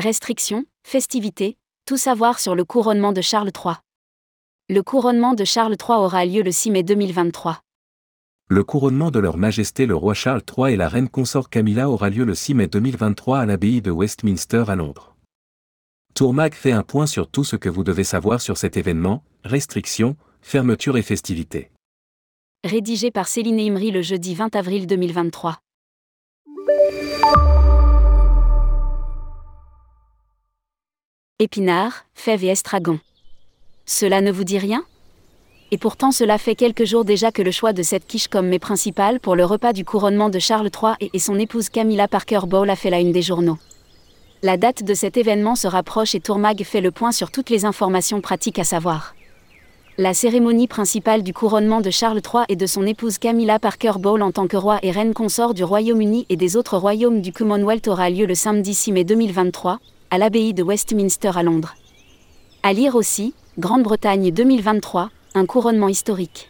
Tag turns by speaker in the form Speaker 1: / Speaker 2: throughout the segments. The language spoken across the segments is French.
Speaker 1: Restrictions, festivités, tout savoir sur le couronnement de Charles III. Le couronnement de Charles III aura lieu le 6 mai 2023.
Speaker 2: Le couronnement de leur Majesté le roi Charles III et la reine consort Camilla aura lieu le 6 mai 2023 à l'abbaye de Westminster à Londres. Tourmag fait un point sur tout ce que vous devez savoir sur cet événement, restrictions, fermetures et festivités.
Speaker 1: Rédigé par Céline Imri le jeudi 20 avril 2023. Épinards, fèves et estragon. Cela ne vous dit rien? Et pourtant cela fait quelques jours déjà que le choix de cette quiche comme mets principal pour le repas du couronnement de Charles III et, son épouse Camilla Parker Bowles a fait la une des journaux. La date de cet événement se rapproche et Tourmag fait le point sur toutes les informations pratiques à savoir. La cérémonie principale du couronnement de Charles III et de son épouse Camilla Parker Bowles en tant que roi et reine consort du Royaume-Uni et des autres royaumes du Commonwealth aura lieu le samedi 6 mai 2023, à l'abbaye de Westminster à Londres. À lire aussi, Grande-Bretagne 2023, un couronnement historique.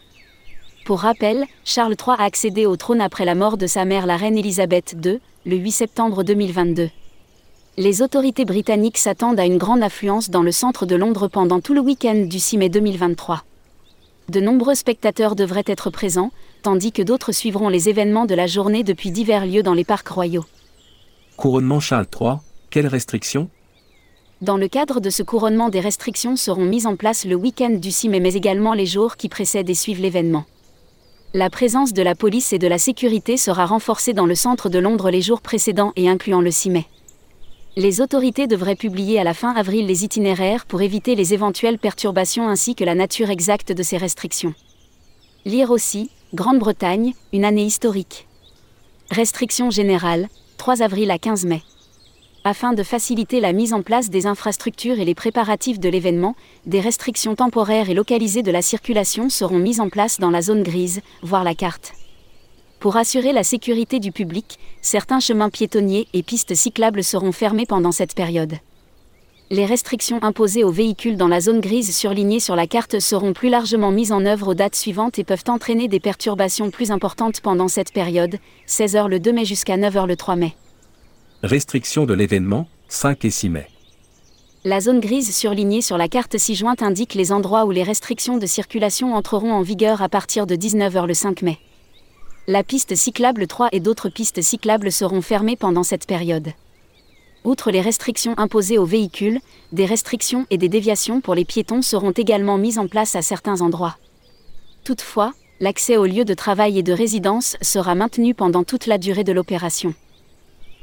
Speaker 1: Pour rappel, Charles III a accédé au trône après la mort de sa mère la reine Elisabeth II, le 8 septembre 2022. Les autorités britanniques s'attendent à une grande affluence dans le centre de Londres pendant tout le week-end du 6 mai 2023. De nombreux spectateurs devraient être présents, tandis que d'autres suivront les événements de la journée depuis divers lieux dans les parcs royaux.
Speaker 2: Couronnement Charles III, quelles restrictions
Speaker 1: Dans le cadre de ce couronnement, des restrictions seront mises en place le week-end du 6 mai, mais également les jours qui précèdent et suivent l'événement. La présence de la police et de la sécurité sera renforcée dans le centre de Londres les jours précédents et incluant le 6 mai. Les autorités devraient publier à la fin avril les itinéraires pour éviter les éventuelles perturbations ainsi que la nature exacte de ces restrictions. Lire aussi, Grande-Bretagne, une année historique. Restrictions générales, 3 avril à 15 mai afin de faciliter la mise en place des infrastructures et les préparatifs de l'événement, des restrictions temporaires et localisées de la circulation seront mises en place dans la zone grise, voire la carte. Pour assurer la sécurité du public, certains chemins piétonniers et pistes cyclables seront fermés pendant cette période. Les restrictions imposées aux véhicules dans la zone grise surlignée sur la carte seront plus largement mises en œuvre aux dates suivantes et peuvent entraîner des perturbations plus importantes pendant cette période, 16h le 2 mai jusqu'à 9h le 3 mai.
Speaker 2: Restriction de l'événement, 5 et 6 mai.
Speaker 1: La zone grise surlignée sur la carte ci-jointe indique les endroits où les restrictions de circulation entreront en vigueur à partir de 19h le 5 mai. La piste cyclable 3 et d'autres pistes cyclables seront fermées pendant cette période. Outre les restrictions imposées aux véhicules, des restrictions et des déviations pour les piétons seront également mises en place à certains endroits. Toutefois, l'accès aux lieux de travail et de résidence sera maintenu pendant toute la durée de l'opération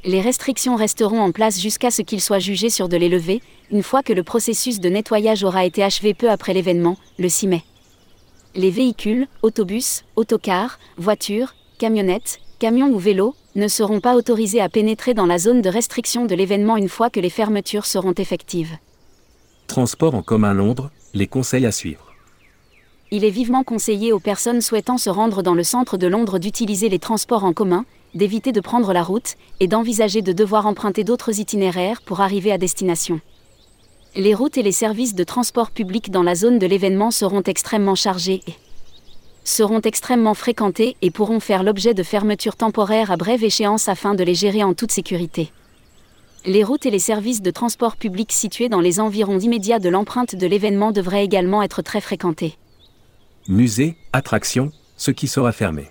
Speaker 1: les restrictions resteront en place jusqu'à ce qu'il soit jugé sur de les lever, une fois que le processus de nettoyage aura été achevé peu après l'événement, le 6 mai. Les véhicules, autobus, autocars, voitures, camionnettes, camions ou vélos, ne seront pas autorisés à pénétrer dans la zone de restriction de l'événement une fois que les fermetures seront effectives.
Speaker 2: Transport en commun Londres, les conseils à suivre.
Speaker 1: Il est vivement conseillé aux personnes souhaitant se rendre dans le centre de Londres d'utiliser les transports en commun, d'éviter de prendre la route, et d'envisager de devoir emprunter d'autres itinéraires pour arriver à destination. Les routes et les services de transport public dans la zone de l'événement seront extrêmement chargés et seront extrêmement fréquentés et pourront faire l'objet de fermetures temporaires à brève échéance afin de les gérer en toute sécurité. Les routes et les services de transport public situés dans les environs immédiats de l'empreinte de l'événement devraient également être très fréquentés.
Speaker 2: Musées, attractions, ce qui sera fermé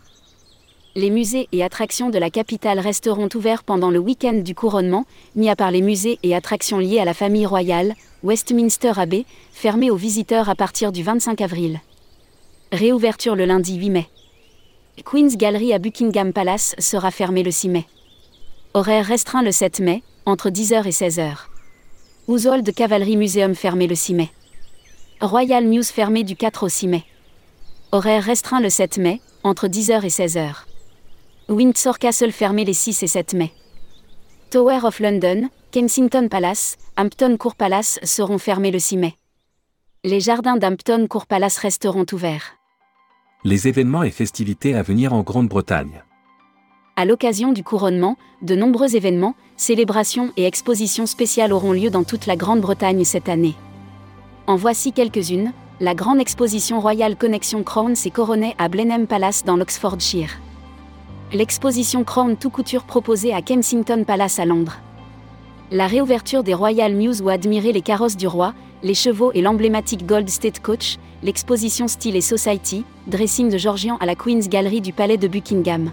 Speaker 1: les musées et attractions de la capitale resteront ouverts pendant le week-end du couronnement, mis à part les musées et attractions liées à la famille royale, Westminster Abbey, fermés aux visiteurs à partir du 25 avril. Réouverture le lundi 8 mai. Queen's Gallery à Buckingham Palace sera fermée le 6 mai. Horaire restreint le 7 mai, entre 10h et 16h. Ouzol Cavalry Museum fermé le 6 mai. Royal News fermé du 4 au 6 mai. Horaire restreint le 7 mai, entre 10h et 16h. Windsor Castle fermé les 6 et 7 mai. Tower of London, Kensington Palace, Hampton Court Palace seront fermés le 6 mai. Les jardins d'Hampton Court Palace resteront ouverts.
Speaker 2: Les événements et festivités à venir en Grande-Bretagne.
Speaker 1: À l'occasion du couronnement, de nombreux événements, célébrations et expositions spéciales auront lieu dans toute la Grande-Bretagne cette année. En voici quelques-unes. La grande exposition Royal Connection Crowns et couronnée à Blenheim Palace dans l'Oxfordshire l'exposition Crown tout couture proposée à Kensington Palace à Londres. La réouverture des Royal Mews où admirer les carrosses du roi, les chevaux et l'emblématique Gold State Coach, l'exposition Style et Society, dressing de Georgian à la Queen's Gallery du Palais de Buckingham.